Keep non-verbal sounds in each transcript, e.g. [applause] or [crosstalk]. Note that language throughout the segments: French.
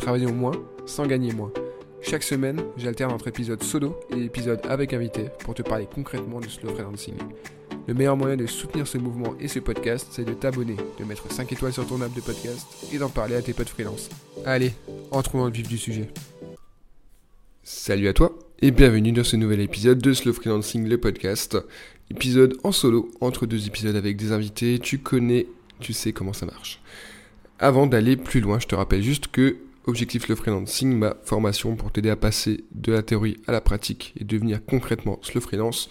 Travaillons moins sans gagner moins. Chaque semaine, j'alterne entre épisodes solo et épisodes avec invité pour te parler concrètement du slow freelancing. Le meilleur moyen de soutenir ce mouvement et ce podcast, c'est de t'abonner, de mettre 5 étoiles sur ton app de podcast et d'en parler à tes potes freelance. Allez, entrons dans le vif du sujet. Salut à toi et bienvenue dans ce nouvel épisode de Slow Freelancing, le podcast. Épisode en solo, entre deux épisodes avec des invités, tu connais, tu sais comment ça marche. Avant d'aller plus loin, je te rappelle juste que Objectif le freelancing, ma formation pour t'aider à passer de la théorie à la pratique et devenir concrètement slow freelance.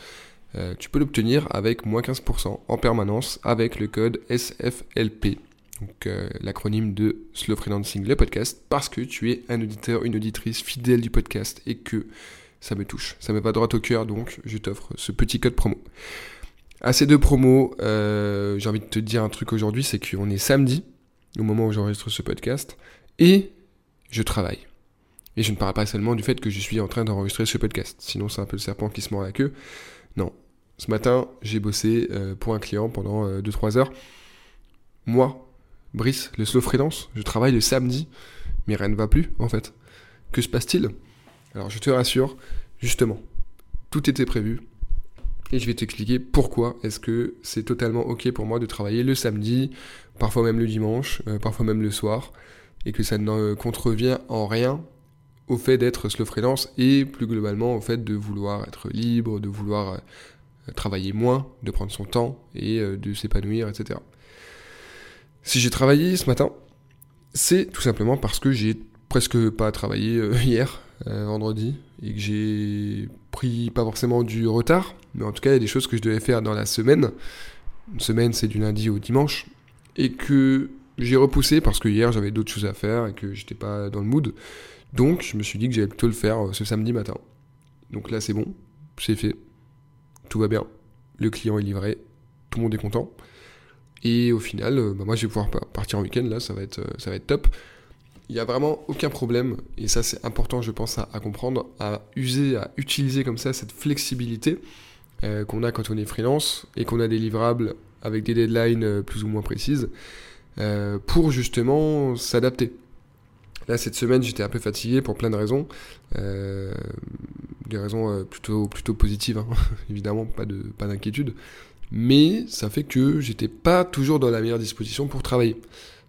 Euh, tu peux l'obtenir avec moins 15% en permanence avec le code SFLP. Donc euh, l'acronyme de Slow Freelancing, le podcast, parce que tu es un auditeur, une auditrice fidèle du podcast et que ça me touche. Ça me va droit au cœur, donc je t'offre ce petit code promo. À ces deux promos, euh, j'ai envie de te dire un truc aujourd'hui, c'est qu'on est samedi, au moment où j'enregistre ce podcast, et je travaille. Et je ne parle pas seulement du fait que je suis en train d'enregistrer ce podcast, sinon c'est un peu le serpent qui se mord la queue. Non. Ce matin, j'ai bossé euh, pour un client pendant 2-3 euh, heures. Moi, Brice, le slow freelance, je travaille le samedi, mais rien ne va plus en fait. Que se passe-t-il? Alors je te rassure, justement, tout était prévu. Et je vais t'expliquer pourquoi est-ce que c'est totalement ok pour moi de travailler le samedi, parfois même le dimanche, euh, parfois même le soir et que ça ne contrevient en rien au fait d'être slow freelance et plus globalement au fait de vouloir être libre, de vouloir euh, travailler moins, de prendre son temps et euh, de s'épanouir, etc. Si j'ai travaillé ce matin, c'est tout simplement parce que j'ai presque pas travaillé euh, [laughs] hier, vendredi, et que j'ai pris pas forcément du retard, mais en tout cas il y a des choses que je devais faire dans la semaine. Une semaine c'est du lundi au dimanche, et que j'ai repoussé parce que hier j'avais d'autres choses à faire et que j'étais pas dans le mood. Donc je me suis dit que j'allais plutôt le faire euh, ce samedi matin. Donc là c'est bon, c'est fait. Tout va bien. Le client est livré, tout le monde est content. Et au final, euh, bah, moi je vais pouvoir partir en week-end, là ça va, être, euh, ça va être top. Il n'y a vraiment aucun problème, et ça c'est important je pense à, comprendre, à user, à utiliser comme ça cette flexibilité qu'on a quand on est freelance et qu'on a des livrables avec des deadlines plus ou moins précises. Euh, pour justement s'adapter. Là, cette semaine, j'étais un peu fatigué pour plein de raisons. Euh, des raisons euh, plutôt, plutôt positives, hein. [laughs] évidemment, pas d'inquiétude. Pas Mais ça fait que j'étais pas toujours dans la meilleure disposition pour travailler.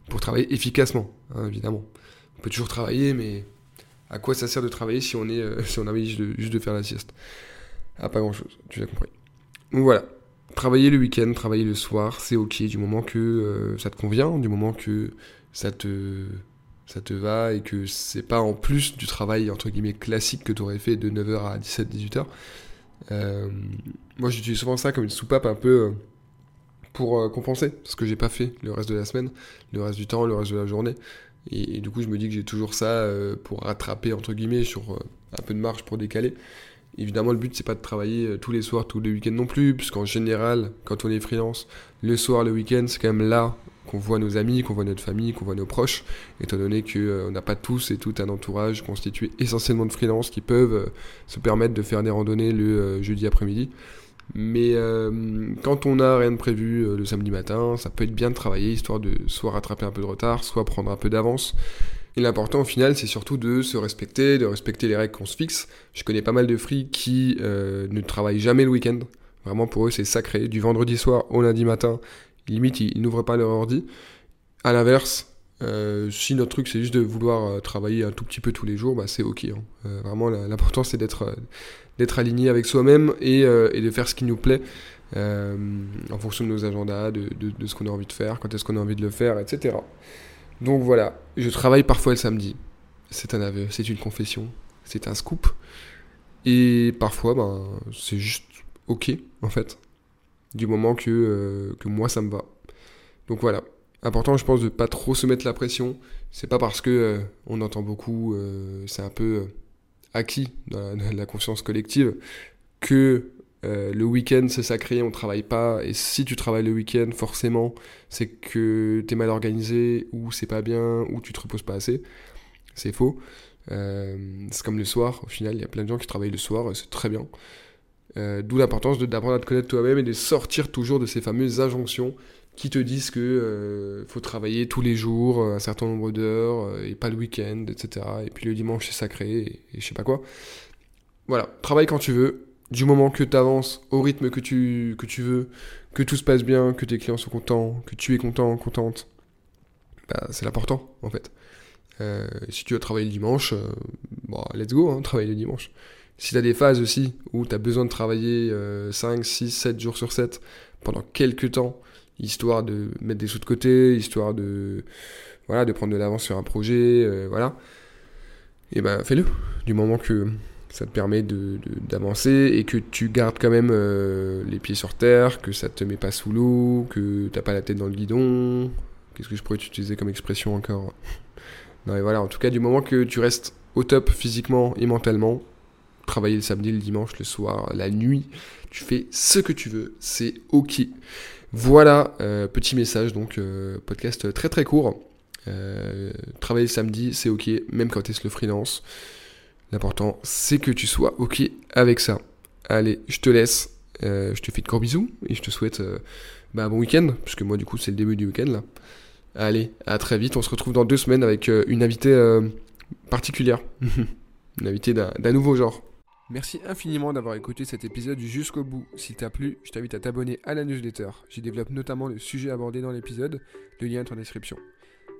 Pour travailler efficacement, hein, évidemment. On peut toujours travailler, mais à quoi ça sert de travailler si on, est, [laughs] si on a envie juste de, faire la sieste? Ah, pas grand chose, tu l'as compris. Donc voilà, travailler le week-end, travailler le soir, c'est ok du moment que euh, ça te convient, du moment que ça te, ça te va et que c'est pas en plus du travail entre guillemets classique que tu aurais fait de 9h à 17-18h. Euh, moi j'utilise souvent ça comme une soupape un peu euh, pour compenser ce que j'ai pas fait le reste de la semaine, le reste du temps, le reste de la journée. Et, du coup je me dis que j'ai toujours ça pour rattraper entre guillemets sur un peu de marge pour décaler. Évidemment, le but, c'est pas de travailler euh, tous les soirs, tous les week-ends non plus, puisqu'en général, quand on est freelance, le soir, le week-end, c'est quand même là qu'on voit nos amis, qu'on voit notre famille, qu'on voit nos proches, étant donné qu'on euh, n'a pas tous et tout un entourage constitué essentiellement de freelance qui peuvent euh, se permettre de faire des randonnées le jeudi après-midi. Mais quand on n'a rien de prévu le samedi matin, ça peut être bien de travailler, histoire de soit rattraper un peu de retard, soit prendre un peu d'avance. Et l'important au final, c'est surtout de se respecter, de respecter les règles qu'on se fixe. Je connais pas mal de free qui euh, ne travaillent jamais le week-end. Vraiment pour eux, c'est sacré. Du vendredi soir au lundi matin, limite, ils, n'ouvrent pas leur ordi. À l'inverse, euh, si notre truc c'est juste de vouloir euh, travailler un tout petit peu tous les jours, bah, c'est ok. Hein. vraiment, l'important c'est d'être aligné avec soi-même et, de faire ce qui nous plaît en fonction de nos agendas, de ce qu'on a envie de faire, quand est-ce qu'on a envie de le faire, etc. Donc voilà, je travaille parfois le samedi. C'est un aveu, c'est une confession, c'est un scoop. Et parfois, ben, c'est juste ok, en fait. Du moment que, euh, moi, ça me va. Donc voilà. Important, je pense, de pas trop se mettre la pression. C'est pas parce que euh, on entend beaucoup, euh, c'est un peu acquis [laughs] dans la, conscience collective que le week-end c'est sacré, on travaille pas. Et si tu travailles le week-end, forcément, c'est que tu es mal organisé ou c'est pas bien ou tu te reposes pas assez. C'est faux. c'est comme le soir. Au final, il y a plein de gens qui travaillent le soir, c'est très bien. Euh, d'où l'importance d'apprendre à te connaître toi-même et de sortir toujours de ces fameuses injonctions qui te disent que euh, faut travailler tous les jours un certain nombre d'heures euh, et pas le week-end, etc. Et puis le dimanche c'est sacré et, je sais pas quoi. Voilà, travaille quand tu veux, du moment que tu avances au rythme que tu, que tu veux, que tout se passe bien, que tes clients sont contents, que tu es content, contente, bah, c'est l'important en fait. si tu veux travailler le dimanche, bon, let's go, hein, travailler le dimanche. Si tu as des phases aussi où tu as besoin de travailler 5, 6, 7 jours sur 7 pendant quelques temps, histoire de mettre des sous de côté, histoire de, voilà, de prendre de l'avance sur un projet, euh, voilà, et ben fais-le. Du moment que ça te permet d'avancer et que tu gardes quand même euh, les pieds sur terre, que ça te met pas sous l'eau, que t'as pas la tête dans le guidon. Qu'est-ce que je pourrais utiliser comme expression encore? Non mais voilà, en tout cas du moment que tu restes au top physiquement et mentalement, travailler le samedi, le dimanche, le soir, la nuit. Tu fais ce que tu veux, c'est ok. Voilà, euh, petit message, donc euh, podcast très très court. Euh, travailler le samedi, c'est ok, même quand tu es le freelance. L'important, c'est que tu sois ok avec ça. Allez, je te laisse. je te fais de gros bisous et je te souhaite bah, un bon week-end, puisque moi du coup c'est le début du week-end là. Allez, à très vite. On se retrouve dans deux semaines avec une invitée particulière. [laughs] une invitée d'un nouveau genre. Merci infiniment d'avoir écouté cet épisode jusqu'au bout. S'il t'a plu, je t'invite à t'abonner à la newsletter. J'y développe notamment le sujet abordé dans l'épisode, le lien est en description.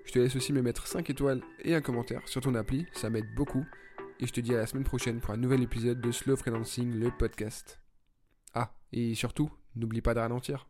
Je te laisse aussi me mettre 5 étoiles et un commentaire sur ton appli, ça m'aide beaucoup. Et je te dis à la semaine prochaine pour un nouvel épisode de Slow Freelancing, le podcast. Ah, et surtout, n'oublie pas de ralentir.